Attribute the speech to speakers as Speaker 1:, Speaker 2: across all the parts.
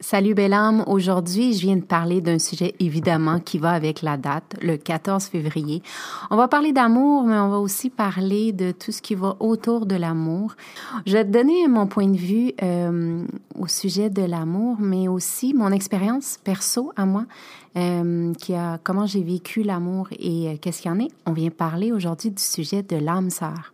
Speaker 1: Salut belle âme, aujourd'hui je viens de parler d'un sujet évidemment qui va avec la date, le 14 février. On va parler d'amour, mais on va aussi parler de tout ce qui va autour de l'amour. Je vais te donner mon point de vue euh, au sujet de l'amour, mais aussi mon expérience perso à moi, euh, qui a comment j'ai vécu l'amour et euh, qu'est-ce qu'il y en est. On vient parler aujourd'hui du sujet de l'âme sœur.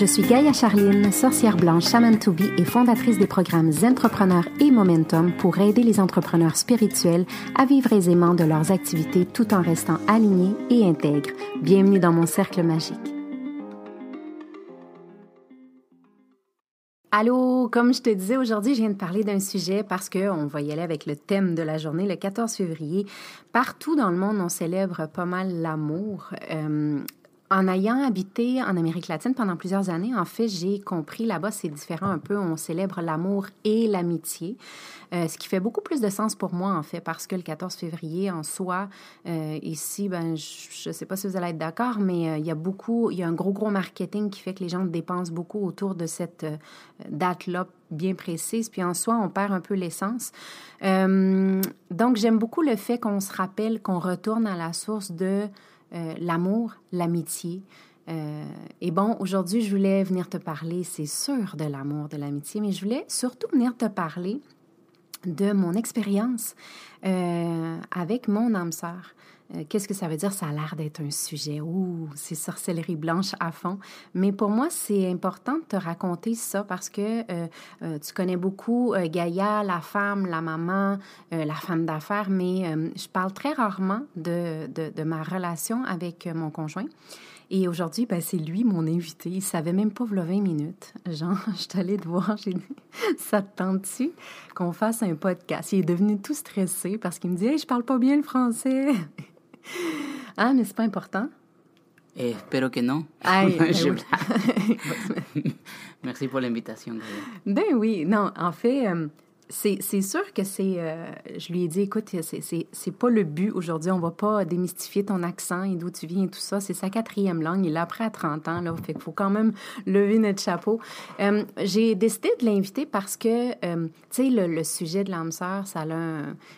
Speaker 1: Je suis Gaïa Charline, sorcière blanche Shaman to be et fondatrice des programmes Entrepreneurs et Momentum pour aider les entrepreneurs spirituels à vivre aisément de leurs activités tout en restant alignés et intègres. Bienvenue dans mon cercle magique. Allô, comme je te disais aujourd'hui, je viens de parler d'un sujet parce qu'on va y aller avec le thème de la journée, le 14 février. Partout dans le monde, on célèbre pas mal l'amour. Euh, en ayant habité en Amérique latine pendant plusieurs années, en fait, j'ai compris là-bas, c'est différent un peu. On célèbre l'amour et l'amitié, euh, ce qui fait beaucoup plus de sens pour moi, en fait, parce que le 14 février, en soi, euh, ici, ben, je ne sais pas si vous allez être d'accord, mais euh, il y a beaucoup, il y a un gros, gros marketing qui fait que les gens dépensent beaucoup autour de cette date-là bien précise, puis en soi, on perd un peu l'essence. donc, j'aime beaucoup le fait qu'on se rappelle qu'on retourne à la source de euh, l'amour, l'amitié. Euh, et bon, aujourd'hui, je voulais venir te parler, c'est sûr, de l'amour, de l'amitié, mais je voulais surtout venir te parler de mon expérience euh, avec mon âme sœur. Euh, qu'est-ce que ça veut dire? Ça a l'air d'être un sujet. Ouh, c'est sorcellerie blanche à fond. Mais pour moi, c'est important de te raconter ça parce que euh, tu connais beaucoup Gaïa, la femme, la maman, la femme d'affaires, mais je parle très rarement de, de, ma relation avec mon conjoint. Et aujourd'hui, ben, c'est lui mon invité. Il savait même pas, v'là 20 minutes. Genre, je suis allée te voir, j'ai dit, ça te tente-tu qu'on fasse un podcast? Il est devenu tout stressé parce qu'il me dit, hey, je parle pas bien le français. ah, mais c'est pas important.
Speaker 2: Eh, espero que non. Merci pour l'invitation.
Speaker 1: Ben oui, non, en fait, euh, c'est sûr que c'est. Euh, je lui ai dit, écoute, c'est pas le but aujourd'hui. On va pas démystifier ton accent et d'où tu viens et tout ça. C'est sa quatrième langue. Il l'a appris à 30 ans, là. Fait qu'il faut quand même lever notre chapeau. Euh, j'ai décidé de l'inviter parce que, tu sais, le, sujet de l'âme sœur, ça a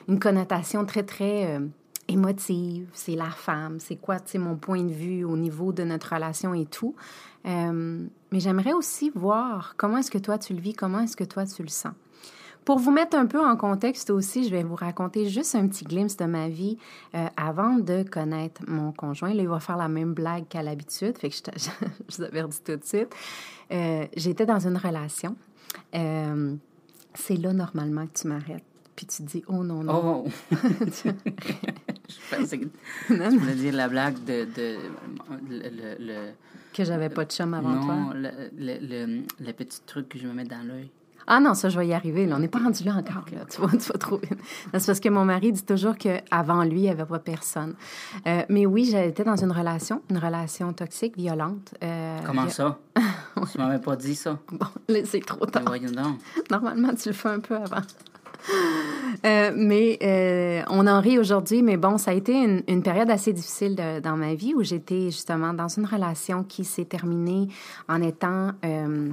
Speaker 1: une connotation très, très émotive, c'est la femme, c'est quoi, tu mon point de vue au niveau de notre relation et tout. Euh, mais j'aimerais aussi voir comment est-ce que toi tu le vis, comment est-ce que toi tu le sens. Pour vous mettre un peu en contexte aussi, je vais vous raconter juste un petit glimpse de ma vie euh, avant de connaître mon conjoint. Là, il va faire la même blague qu'à l'habitude, fait que je, je, vous avertis tout de suite. Euh, j'étais dans une relation. c'est là normalement que tu m'arrêtes puis tu dis oh non non. Oh.
Speaker 2: je pensais que tu voulais dire la blague de, de le, le,
Speaker 1: que j'avais pas de chum avant
Speaker 2: non,
Speaker 1: toi.
Speaker 2: Non, le, le, le, petit truc que je me mets dans l'œil.
Speaker 1: Ah non, ça, je vais y arriver. Là. On n'est pas rendu là encore. Là. Tu, vas, tu vas trop vite. C'est parce que mon mari dit toujours qu'avant lui, il n'y avait pas personne. Euh, mais oui, j'étais dans une relation, une relation toxique, violente.
Speaker 2: Euh, Comment ça? tu m'avais pas dit ça.
Speaker 1: Bon, c'est trop tard.
Speaker 2: Mais voyons donc.
Speaker 1: Normalement, tu le fais un peu avant. Euh, mais euh, on en rit aujourd'hui, mais bon, ça a été une, une période assez difficile de, dans ma vie où j'étais justement dans une relation qui s'est terminée en étant euh,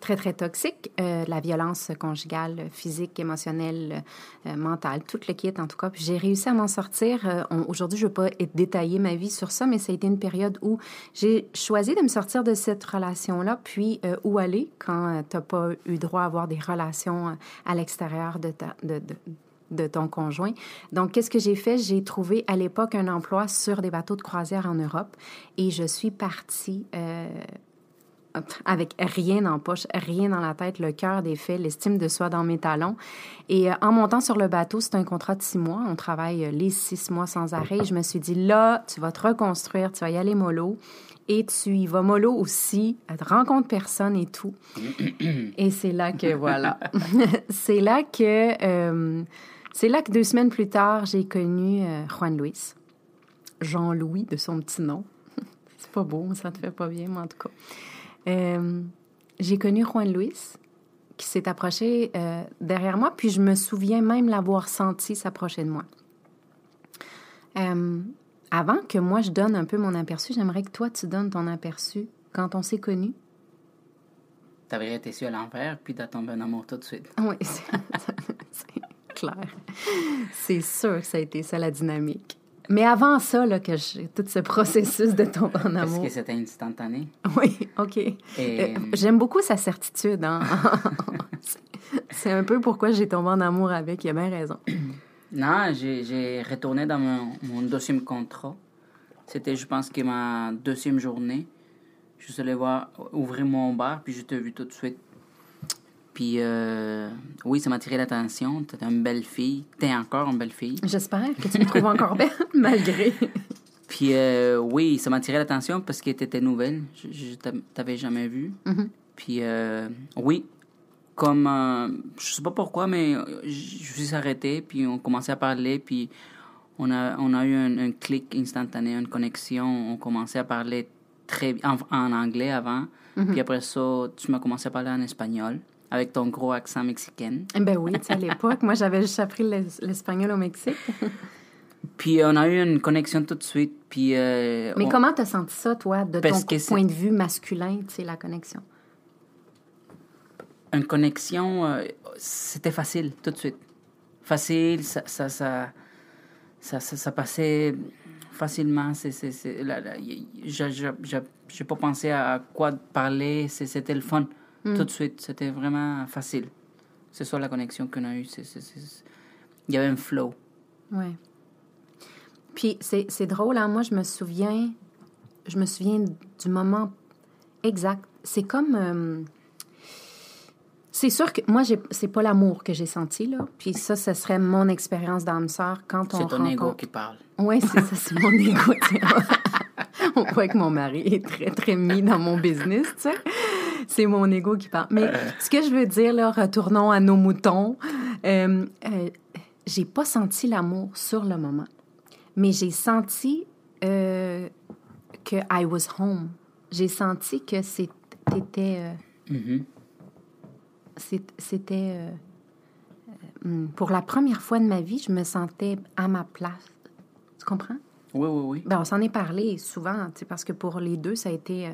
Speaker 1: très, très toxique. Euh, la violence conjugale, physique, émotionnelle, euh, mentale, tout le kit en tout cas. J'ai réussi à m'en sortir. Euh, aujourd'hui, je ne vais pas détailler ma vie sur ça, mais ça a été une période où j'ai choisi de me sortir de cette relation-là, puis où aller quand tu n'as pas eu droit à avoir des relations à l'extérieur de ton conjoint. Donc, qu'est-ce que j'ai fait? J'ai trouvé à l'époque un emploi sur des bateaux de croisière en Europe et je suis partie avec rien en poche, rien dans la tête, le cœur défait, l'estime de soi dans mes talons. Et euh, en montant sur le bateau, c'est un contrat de six mois. On travaille euh, les six mois sans arrêt. je me suis dit, là, tu vas te reconstruire, tu vas y aller mollo. Et tu y vas mollo aussi, tu rencontres personne et tout. et c'est là que, voilà. c'est là que, euh, c'est là que deux semaines plus tard, j'ai connu Juan Luis. Jean-Louis de son petit nom. c'est pas beau, ça te fait pas bien, mais en tout cas. Euh, j'ai connu Juan Luis qui s'est approché euh, derrière moi, puis je me souviens même l'avoir senti s'approcher de moi. Euh, avant que moi je donne un peu mon aperçu, j'aimerais que toi tu donnes ton aperçu quand on s'est connus.
Speaker 2: T'avais été su à l'envers, puis t'as tombé en amour tout de suite.
Speaker 1: Oui, c'est clair. C'est sûr que ça a été ça la dynamique. Mais avant ça, là, que j'ai tout ce processus de tomber en amour.
Speaker 2: Est-ce que c'était instantané?
Speaker 1: Oui, OK. Euh, j'aime beaucoup sa certitude. Hein? c'est un peu pourquoi j'ai tombé en amour avec. Il a bien raison.
Speaker 2: Non, j'ai retourné dans mon, deuxième contrat. C'était, je pense, que ma deuxième journée. Je suis allé voir, ouvrir mon bar, puis je t'ai vu tout de suite. Puis euh, oui, ça m'a attiré l'attention. T'es une belle fille. T'es encore une belle fille.
Speaker 1: J'espère que tu me trouves encore belle, malgré.
Speaker 2: Puis euh, oui, ça m'a attiré l'attention parce que t'étais nouvelle. Je, je t'avais jamais vu. Mm-hmm. Puis euh, oui, comme je sais pas pourquoi, mais je, suis arrêté. Puis on commençait à parler. Puis on a, on a eu un, clic instantané, une connexion. On commençait à parler très en, en anglais avant. Mm-hmm. Puis après ça, tu m'as commencé à parler en espagnol avec ton gros accent mexicain.
Speaker 1: Eh ben oui, à l'époque, moi j'avais juste appris l'espagnol au Mexique.
Speaker 2: puis on a eu une connexion tout de suite. Puis, euh,
Speaker 1: Mais comment t'as senti ça, toi, de ton point de vue masculin, tu sais, la connexion?
Speaker 2: Une connexion, euh, c'était facile, tout de suite. Facile, ça, ça, ça, ça, ça, passait facilement. C'est, c'est, j'ai pas pensé à quoi parler, c'était le fun. Tout de suite, c'était vraiment facile. C'est ça la connexion qu'on a eue. Il y avait un flow.
Speaker 1: Oui. Puis c'est drôle, hein? moi je me souviens, je me souviens du moment exact. C'est comme... Euh, c'est sûr que moi, c'est pas l'amour que j'ai senti, là. Puis ça, ce serait mon expérience d'âme sœur quand on
Speaker 2: C'est ton ego qui parle.
Speaker 1: Oui, c'est ça, c'est mon ego. on voit que mon mari est très, très mis dans mon business, tu sais c'est mon ego qui parle. Mais ce que je veux dire, là, retournons à nos moutons. Euh, euh, j'ai pas senti l'amour sur le moment, mais j'ai senti euh, que I was home. J'ai senti que c'était. Mm-hmm. C'était. Hmm, pour la première fois de ma vie, je me sentais à ma place. Tu comprends?
Speaker 2: Oui, oui, oui.
Speaker 1: Ben, on s'en est parlé souvent, parce que pour les deux, ça a été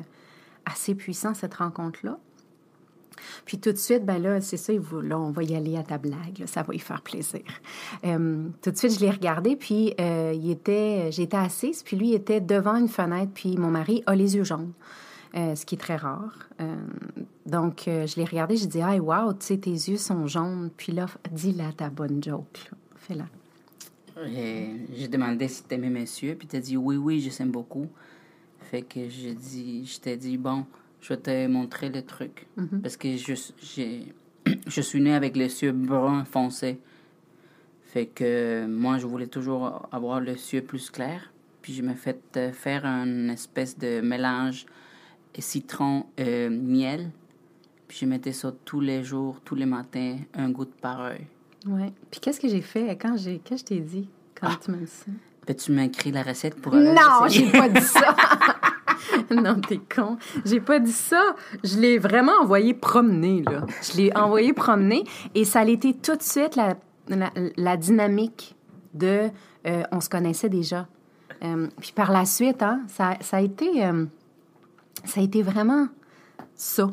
Speaker 1: assez puissant, cette rencontre-là. Puis tout de suite, ben là, c'est ça, là, on va y aller à ta blague, ça va y faire plaisir. Euh, tout de suite, je l'ai regardé, puis euh, il était, j'étais assise, puis lui était devant une fenêtre, puis mon mari a les yeux jaunes, euh, ce qui est très rare. donc, je l'ai regardé, j'ai dit, ah, wow, tu sais, tes yeux sont jaunes. Puis là, dis-la ta bonne joke, fais-la.
Speaker 2: J'ai demandé si tu aimais messieurs, puis tu as dit, oui, oui, je t'aime beaucoup. Fait que je, dis, je t'ai dit, bon, je vais te montrer le truc. Mhm. Parce que je, je suis né avec les yeux bruns foncés. Fait que moi, je voulais toujours avoir les yeux plus clairs. Puis je me fait euh, faire une espèce de mélange citron-miel. Puis je mettais ça tous les jours, tous les matins, un goût de pareil.
Speaker 1: Ouais. Puis qu'est-ce que j'ai fait? Quand j'ai. Qu'est-ce que je t'ai dit quand ah. tu m'as dit ça?
Speaker 2: Peux-tu m'écrire la recette pour...
Speaker 1: non, j'ai pas dit ça. non, t'es con. J'ai pas dit ça. Je l'ai vraiment envoyé promener, là. Je l'ai envoyé promener et ça a été tout de suite la, la, dynamique de... Euh, on se connaissait déjà. Euh, puis par la suite, hein, ça, ça, a été... Euh, ça a été vraiment ça.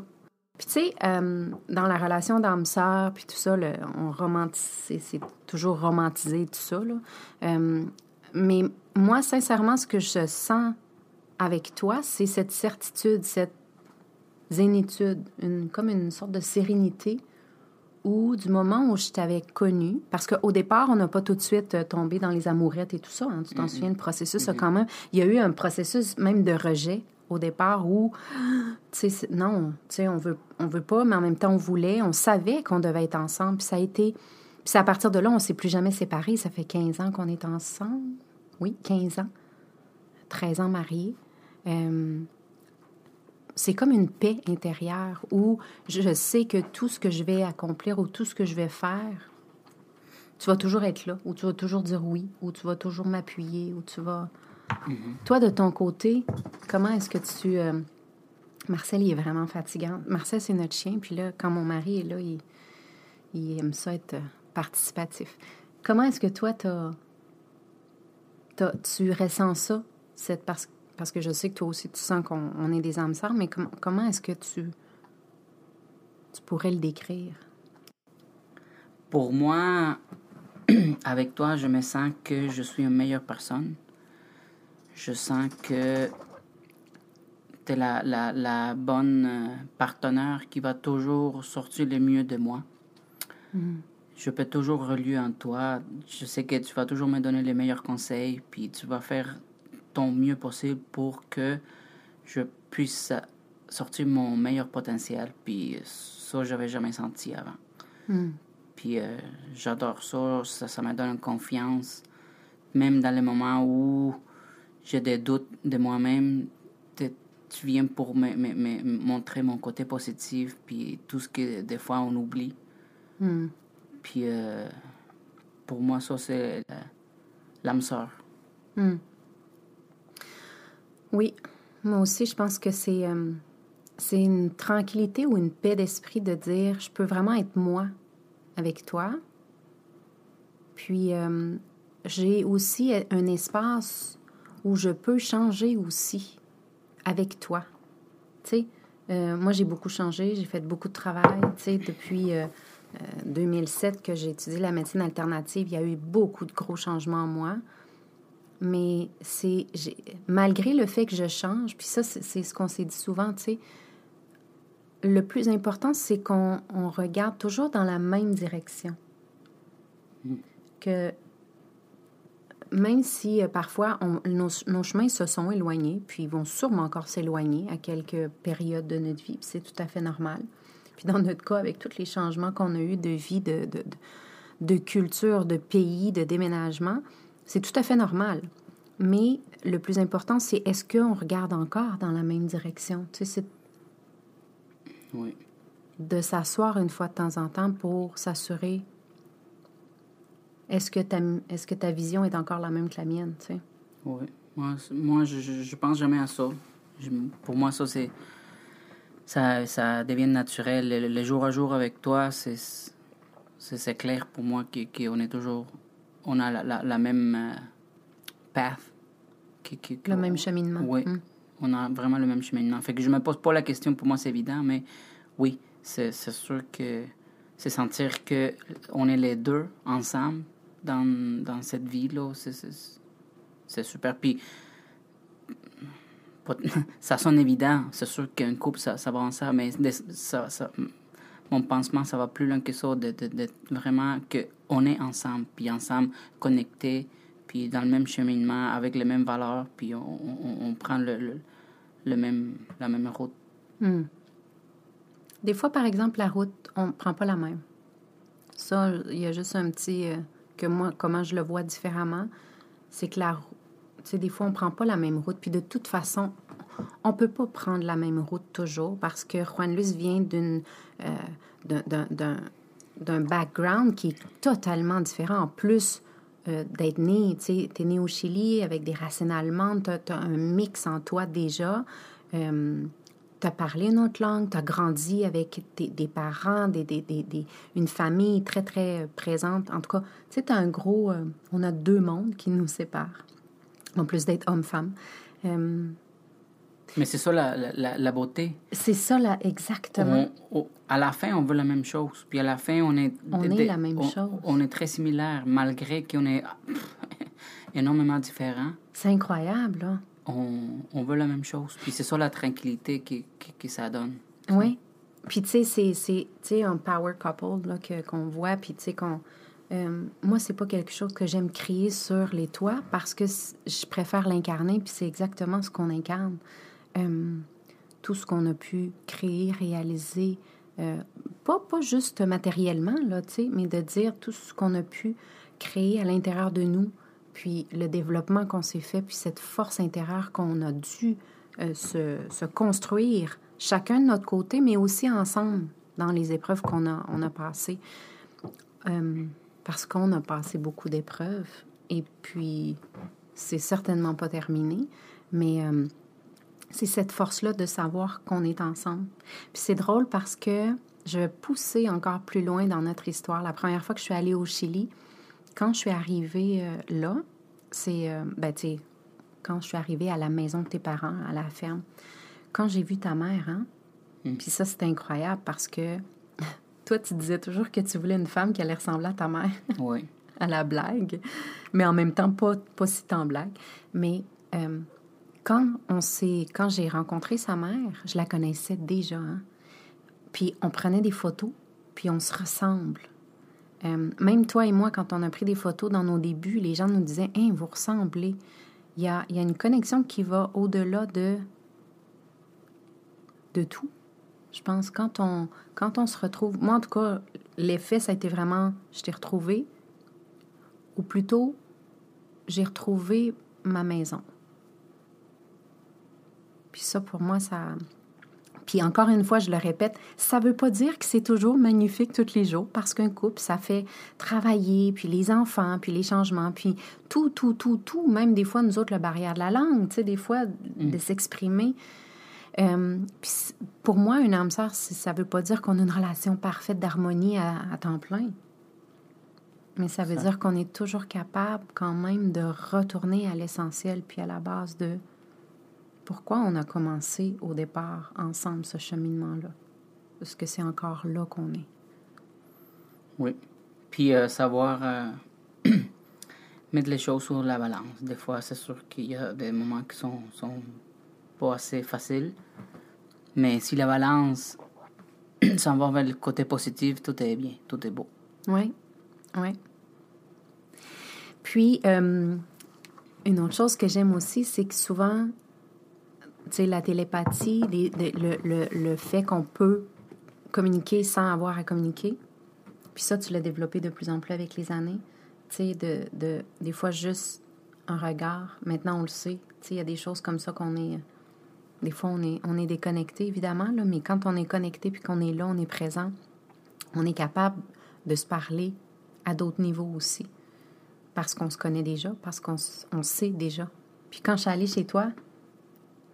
Speaker 1: Puis tu sais, dans la relation d'âme-sœur, puis tout ça, on romantise, c'est toujours romantisé, tout ça, là. Mais moi, sincèrement, ce que je sens avec toi, c'est cette certitude, cette zénitude, une, comme une sorte de sérénité où du moment où je t'avais connu, parce qu'au départ, on n'a pas tout de suite euh, tombé dans les amourettes et tout ça, hein, tu t'en souviens, le processus a quand même, il y a eu un processus même de rejet au départ où, tu sais, non, tu sais, on veut, on veut pas, mais en même temps, on voulait, on savait qu'on devait être ensemble. Puis ça a été. Puis c'est à partir de là, on s'est plus jamais séparés. Ça fait 15 ans qu'on est ensemble. Oui, 15 ans. 13 ans mariés. Euh, c'est comme une paix intérieure où je sais que tout ce que je vais accomplir ou tout ce que je vais faire, tu vas toujours être là, ou tu vas toujours dire oui, ou tu vas toujours m'appuyer, ou tu vas... Mm-hmm. Toi, de ton côté, comment est-ce que tu... Euh, Marcel, il est vraiment fatigant. Marcel, c'est notre chien, puis là, quand mon mari est là, il, il aime ça être euh, participatif. Comment est-ce que toi, as, tu ressens ça, cette, parce, parce que je sais que toi aussi, tu sens qu'on est des âmes sœurs, mais comment est-ce que tu, tu pourrais le décrire?
Speaker 2: Pour moi, avec toi, je me sens que je suis une meilleure personne. Je sens que tu es la, la, la, bonne euh, partenaire qui va toujours sortir le mieux de moi. Mm. Je peux toujours relier en toi. Je sais que tu vas toujours me donner les meilleurs conseils, puis tu vas faire ton mieux possible pour que je puisse sortir mon meilleur potentiel. Puis ça, j'avais jamais senti avant. Mm. Puis euh, j'adore ça, ça, ça me donne confiance. Même dans les moments où j'ai des doutes de moi-même, tu viens pour me, me, montrer mon côté positif, puis tout ce que des fois on oublie. Hmm. Puis euh, pour moi, ça, c'est l'âme sœur. Hmm.
Speaker 1: Oui, moi aussi, je pense que c'est euh, c'est une tranquillité ou une paix d'esprit de dire je peux vraiment être moi avec toi. Puis, euh, j'ai aussi un espace où je peux changer aussi avec toi. Tu sais, moi, j'ai beaucoup changé, j'ai fait beaucoup de travail, tu sais, depuis 2007 euh, que j'ai étudié la médecine alternative, il y a eu beaucoup de gros changements en moi. Mais c'est malgré le fait que je change, puis ça, c'est ce qu'on s'est dit souvent, tu sais, le plus important, c'est qu'on regarde toujours dans la même direction. Mm. Que même si euh, parfois nos, chemins se sont éloignés, puis ils vont sûrement encore s'éloigner à quelques périodes de notre vie, c'est tout à fait normal. Puis dans notre cas, avec tous les changements qu'on a eus de vie, de, de, de culture, de pays, de déménagement, c'est tout à fait normal. Mais le plus important, c'est est-ce qu'on regarde encore dans la même direction? Tu sais, c'est de s'asseoir une fois de temps en temps pour s'assurer est-ce que, ta, est-ce que ta vision est encore la même que la mienne, tu sais?
Speaker 2: Oui. Moi, moi je, je, pense jamais à ça. pour moi, ça, c'est... Ça, ça devient naturel. Le, jour à jour avec toi, c'est, clair pour moi qu'on est toujours... On a la, la, même euh, path.
Speaker 1: le même cheminement.
Speaker 2: Oui. Hum on a vraiment le même cheminement. Fait que je me pose pas la question, pour moi c'est évident, mais oui, c'est sûr que c'est sentir que on est les deux ensemble dans, dans cette vie-là, c'est super. Puis, ça sonne évident, c'est sûr qu'un couple, ça, ça va ensemble, mais ça, ça, mon pensement, ça va plus loin que ça, de, de, de vraiment qu'on est ensemble, puis ensemble, connectés, puis dans le même cheminement, avec les mêmes valeurs, puis on, on, prend le, le, même, la même route.
Speaker 1: Hmm. Des fois, par exemple, la route, on ne prend pas la même. Ça, il y a juste un petit... Euh, que moi, comment je le vois différemment, c'est que la tu sais, des fois, on ne prend pas la même route. Puis de toute façon, on ne peut pas prendre la même route toujours parce que Juan Luis vient. Euh, d'un background qui est totalement différent. En plus, euh, d'être né. Tu es né au Chili avec des racines allemandes, tu as, un mix en toi déjà. Euh, tu as parlé une autre langue, tu as grandi avec des parents, des, des, des, une famille très, très présente. En tout cas, tu sais, un gros... Euh, on a deux mondes qui nous séparent, en plus d'être homme-femme.
Speaker 2: Mais c'est ça la, la, la beauté.
Speaker 1: C'est ça, là, exactement.
Speaker 2: à la fin, on veut la même chose. Puis à la fin, on est...
Speaker 1: On est la même chose.
Speaker 2: On est très similaires, malgré qu'on est énormément différents.
Speaker 1: C'est incroyable, là.
Speaker 2: On, on, veut la même chose. Puis c'est ça la tranquillité que, que, ça donne.
Speaker 1: Oui. Puis tu sais, c'est un power couple qu'on voit, puis tu sais qu'on... Euh, moi, c'est pas quelque chose que j'aime crier sur les toits parce que je préfère l'incarner, puis c'est exactement ce qu'on incarne. euh, tout ce qu'on a pu créer, réaliser, euh, pas, pas juste matériellement, là, mais de dire tout ce qu'on a pu créer à l'intérieur de nous, puis le développement qu'on s'est fait, puis cette force intérieure qu'on a dû euh, se, construire, chacun de notre côté, mais aussi ensemble dans les épreuves qu'on a, on a passées. Parce qu'on a passé beaucoup d'épreuves, et puis c'est certainement pas terminé, mais euh, c'est cette force-là de savoir qu'on est ensemble. Puis c'est drôle parce que je vais pousser encore plus loin dans notre histoire. La première fois que je suis allée au Chili, quand je suis arrivée euh, là, c'est, euh, ben, tu sais, quand je suis arrivée à la maison de tes parents, à la ferme, quand j'ai vu ta mère, hein, mm. puis ça, c'est incroyable parce que toi, tu disais toujours que tu voulais une femme qui allait ressembler à ta mère.
Speaker 2: Oui.
Speaker 1: à la blague, mais en même temps, pas, pas si tant blague. Mais euh, quand on s'est, quand j'ai rencontré sa mère, je la connaissais déjà. Hein? Puis on prenait des photos, puis on se ressemble. Euh, même toi et moi, quand on a pris des photos dans nos débuts, les gens nous disaient Hein, vous ressemblez. Il y a, y a une connexion qui va au-delà de, de tout. Je pense quand on, quand on se retrouve. Moi, en tout cas, l'effet, ça a été vraiment je t'ai retrouvé. Ou plutôt, j'ai retrouvé ma maison. Puis ça, pour moi, ça, puis encore une fois, je le répète, ça ne veut pas dire que c'est toujours magnifique tous les jours, parce qu'un couple, ça fait travailler, puis les enfants, puis les changements, puis tout, tout, tout, tout, même des fois, nous autres, la barrière de la langue, tu sais, des fois, de mm. s'exprimer. Euh, pour moi, une âme sœur, ça ne veut pas dire qu'on a une relation parfaite d'harmonie à, temps plein. Mais ça veut dire qu'on est toujours capable quand même de retourner à l'essentiel puis à la base de pourquoi on a commencé au départ ensemble ce cheminement-là. Parce que c'est encore là qu'on est?
Speaker 2: Oui. Puis euh, savoir euh, mettre les choses sur la balance. Des fois, c'est sûr qu'il y a des moments qui sont, sont pas assez faciles. Mais si la balance s'en va vers le côté positif, tout est bien, tout est beau.
Speaker 1: Oui, oui. Puis, euh, une autre chose que j'aime aussi, c'est que souvent, sais, la télépathie, le, le, fait qu'on peut communiquer sans avoir à communiquer. Puis ça, tu l'as développé de plus en plus avec les années. Tu sais, de, des fois, juste un regard. Maintenant, on le sait. Tu sais, il y a des choses comme ça qu'on est... Des fois, on est, on est déconnecté, évidemment, là, mais quand on est connecté puis qu'on est là, on est présent, on est capable de se parler à d'autres niveaux aussi. Parce qu'on se connaît déjà, parce qu'on on sait déjà. Puis quand je suis allée chez toi,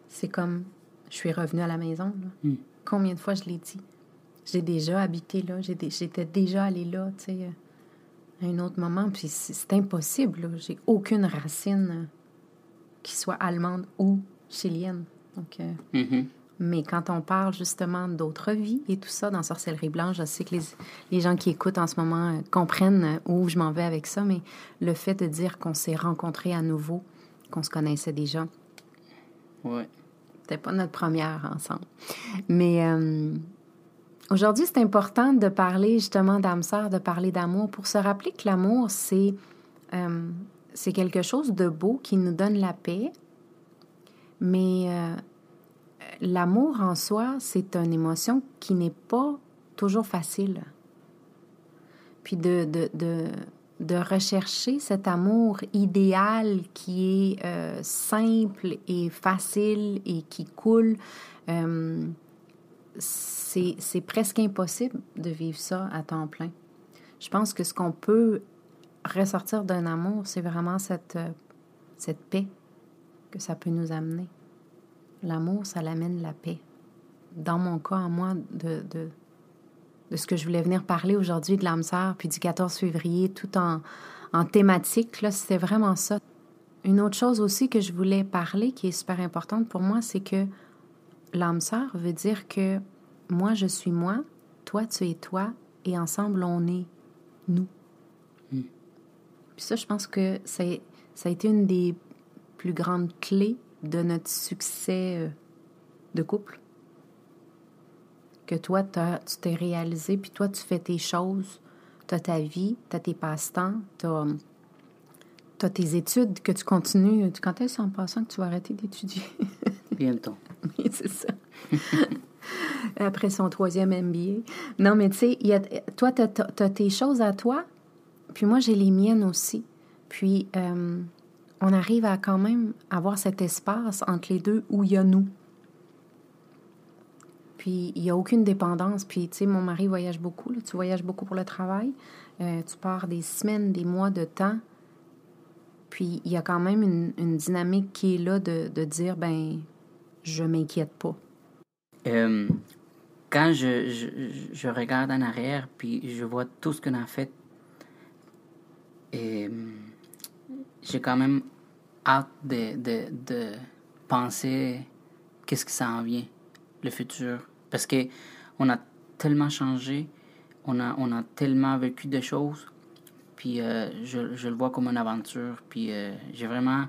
Speaker 1: c'est comme je suis revenue à la maison. Hmm. Combien de fois je l'ai dit? J'ai déjà habité là, j'étais déjà allée là, tu sais, à un autre moment. Puis c'est impossible, j'ai aucune racine euh, qui soit allemande ou chilienne. Donc, euh, mm-hmm. Mais quand on parle justement d'autres vies et tout ça dans Sorcellerie Blanche, je sais que les, les gens qui écoutent en ce moment euh, comprennent où je m'en vais avec ça, mais le fait de dire qu'on s'est rencontrés à nouveau, qu'on se connaissait déjà.
Speaker 2: Ouais.
Speaker 1: C'était pas notre première ensemble. Mais euh, aujourd'hui, c'est important de parler justement d'âme sœur, de parler d'amour, pour se rappeler que l'amour, c'est euh, c'est quelque chose de beau qui nous donne la paix. Mais euh, l'amour en soi, c'est une émotion qui n'est pas toujours facile. Puis de, de, de rechercher cet amour idéal qui est euh, simple et facile et qui coule. Euh, c'est presque impossible de vivre ça à temps plein. Je pense que ce qu'on peut ressortir d'un amour, c'est vraiment cette, cette paix que ça peut nous amener. L'amour, ça l'amène la paix. Dans mon cas, à moi, de, de de ce que je voulais venir parler aujourd'hui de l'âme sœur, puis du 14 février, tout en, en thématique. Là, c'était vraiment ça. Une autre chose aussi que je voulais parler, qui est super importante pour moi, c'est que l'âme sœur veut dire que moi, je suis moi, toi, tu es toi, et ensemble, on est nous. Hmm. Puis ça, je pense que ça a été une des plus grandes clés de notre succès euh, de couple? Que toi, tu t'es réalisé, puis toi, tu fais tes choses, tu as ta vie, tu as tes passe-temps, tu as, tes études, que tu continues. Quand est-ce en passant que tu vas arrêter d'étudier?
Speaker 2: Bientôt.
Speaker 1: oui, c'est ça. Après son troisième MBA. Non, mais tu sais, toi, tu as, tes choses à toi, puis moi, j'ai les miennes aussi. Puis, euh, on arrive à quand même avoir cet espace entre les deux où il y a nous. Puis, il n'y a aucune dépendance. Puis, tu sais, mon mari voyage beaucoup. Tu voyages beaucoup pour le travail. Euh, tu pars des semaines, des mois de temps. Puis, il y a quand même une, dynamique qui est là de, dire, ben, je m'inquiète pas.
Speaker 2: Euh, quand je, je, regarde en arrière, puis je vois tout ce qu'on a fait, et j'ai quand même hâte de, de, de penser qu'est-ce qui s'en vient, le futur. Parce que on a tellement changé, on a, on a tellement vécu des choses, puis euh, je, je, le vois comme une aventure, puis euh, j'ai vraiment...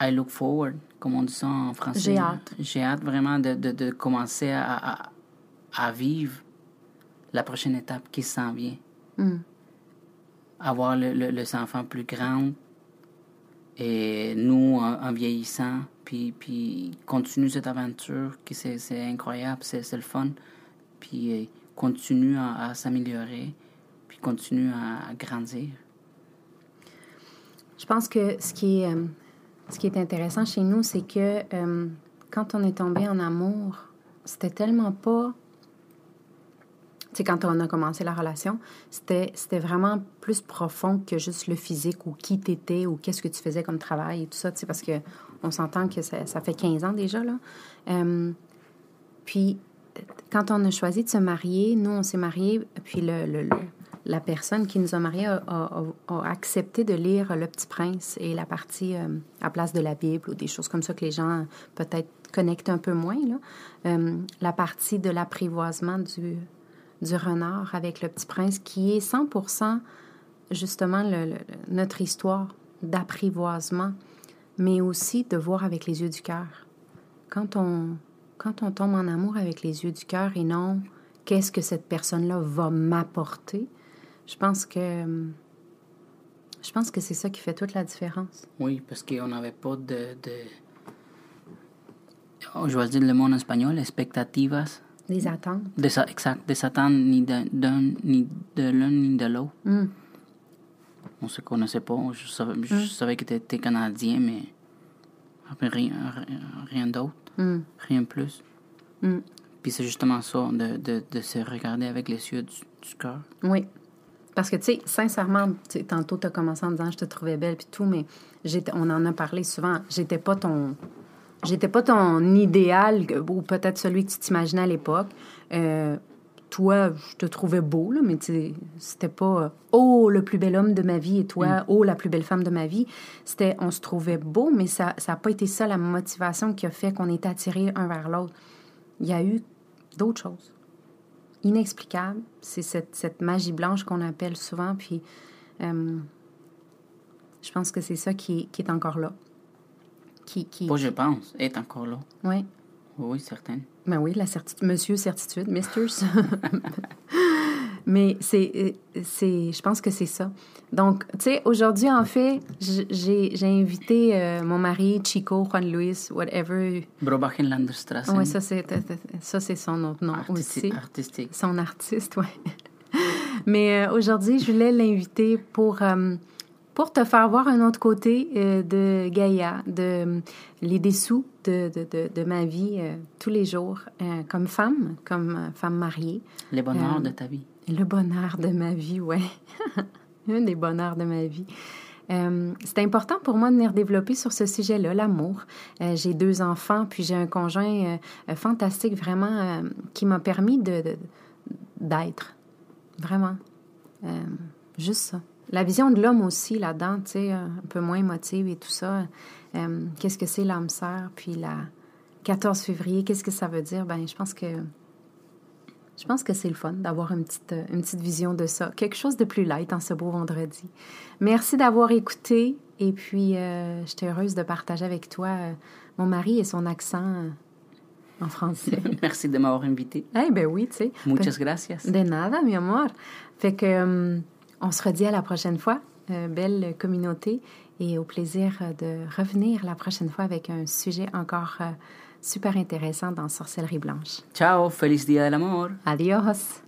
Speaker 2: I look forward, comme on dit ça en français.
Speaker 1: J'ai hâte.
Speaker 2: J'ai hâte vraiment de, de, de commencer à, à, à, vivre la prochaine étape qui s'en vient.
Speaker 1: Mm.
Speaker 2: Avoir le, le, le enfant plus grand, et nous, en, vieillissant, puis, puis continue cette aventure, qui c'est incroyable, c'est le fun. Puis euh, continue à, s'améliorer, puis continue à, grandir.
Speaker 1: Je pense que ce qui est, euh, ce qui est intéressant chez nous, c'est que euh, quand on est tombé en amour, c'était tellement pas c'est quand on a commencé la relation, c'était, c'était vraiment plus profond que juste le physique ou qui t'étais ou qu'est-ce que tu faisais comme travail et tout ça, parce que on s'entend que ça, fait 15 ans déjà, là. Puis, quand on a choisi de se marier, nous, on s'est mariés, puis le, la personne qui nous a mariés a, accepté de lire Le Petit Prince et la partie à place de la Bible ou des choses comme ça que les gens peut-être connectent un peu moins, la partie de l'apprivoisement du, du renard avec le petit prince, qui est 100% justement notre histoire d'apprivoisement, mais aussi de voir avec les yeux du cœur. Quand on, quand on tombe en amour avec les yeux du cœur et non qu'est-ce que cette personne-là va m'apporter, je pense que je pense que c'est ça qui fait toute la différence.
Speaker 2: Oui, parce qu'on n'avait pas de, de... Je vais dire le mot en espagnol, expectativas
Speaker 1: des attentes.
Speaker 2: De ça, exact. Des attentes ni d'un, ni de l'un, ni de l'autre.
Speaker 1: Mm.
Speaker 2: On se connaissait pas. Je savais, je mm. savais que tu étais Canadien, mais rien, rien d'autre.
Speaker 1: Mm.
Speaker 2: Rien plus. Puis c'est justement ça, de, de, de, se regarder avec les yeux du, du cœur.
Speaker 1: Oui. Parce que, tu sais, sincèrement, tantôt, tu as commencé en disant je te trouvais belle, puis tout, mais on en a parlé souvent. J'étais pas ton J'étais pas ton idéal, ou peut-être celui que tu t'imaginais à l'époque. Euh, toi, je te trouvais beau, là, mais c'était pas euh, oh le plus bel homme de ma vie et toi mm. oh la plus belle femme de ma vie. C'était on se trouvait beau, mais ça n'a pas été ça la motivation qui a fait qu'on est attirés un vers l'autre. Il y a eu d'autres choses inexplicables. C'est cette, cette, magie blanche qu'on appelle souvent, puis euh, je pense que c'est ça qui, qui est encore là
Speaker 2: qui... je pense, est encore là.
Speaker 1: Oui.
Speaker 2: Oui, certaine.
Speaker 1: Ben oui, la certitude, monsieur certitude, misters. Mais c'est, c'est, je pense que c'est ça. Donc, tu sais, aujourd'hui, en fait, j'ai, j'ai invité euh, mon mari, Chico, Juan Luis, whatever.
Speaker 2: Brobachenlanderstrasse.
Speaker 1: Oui, ça, c'est, ça, c'est son autre nom aussi.
Speaker 2: Artistique.
Speaker 1: Son artiste, oui. Mais euh, aujourd'hui, je voulais l'inviter pour... Euh, pour te faire voir un autre côté euh, de Gaïa, de euh, les dessous de, de, de, ma vie euh, tous les jours, comme femme, comme femme mariée.
Speaker 2: Le bonheur de ta vie.
Speaker 1: Le bonheur de ma vie, ouais. un des bonheurs de ma vie. c'est important pour moi de venir développer sur ce sujet-là, l'amour. j'ai deux enfants, puis j'ai un conjoint fantastique, vraiment, qui m'a permis de, d'être. Vraiment. juste ça la vision de l'homme aussi là-dedans, tu sais, un peu moins émotive et tout ça. Euh, qu'est-ce que c'est l'âme sœur? Puis la 14 février, qu'est-ce que ça veut dire? Ben, je pense que je pense que c'est le fun d'avoir une petite, une petite vision de ça. Quelque chose de plus light en ce beau vendredi. Merci d'avoir écouté. Et puis, euh, j'étais heureuse de partager avec toi euh, mon mari et son accent en français.
Speaker 2: Merci de m'avoir invité.
Speaker 1: Eh ben oui, tu sais.
Speaker 2: Muchas gracias.
Speaker 1: De nada, mi amor. Fait que... On se redit à la prochaine fois. Euh, belle communauté et au plaisir de revenir la prochaine fois avec un sujet encore euh, super intéressant dans Sorcellerie Blanche.
Speaker 2: Ciao, feliz día del amor.
Speaker 1: Adios.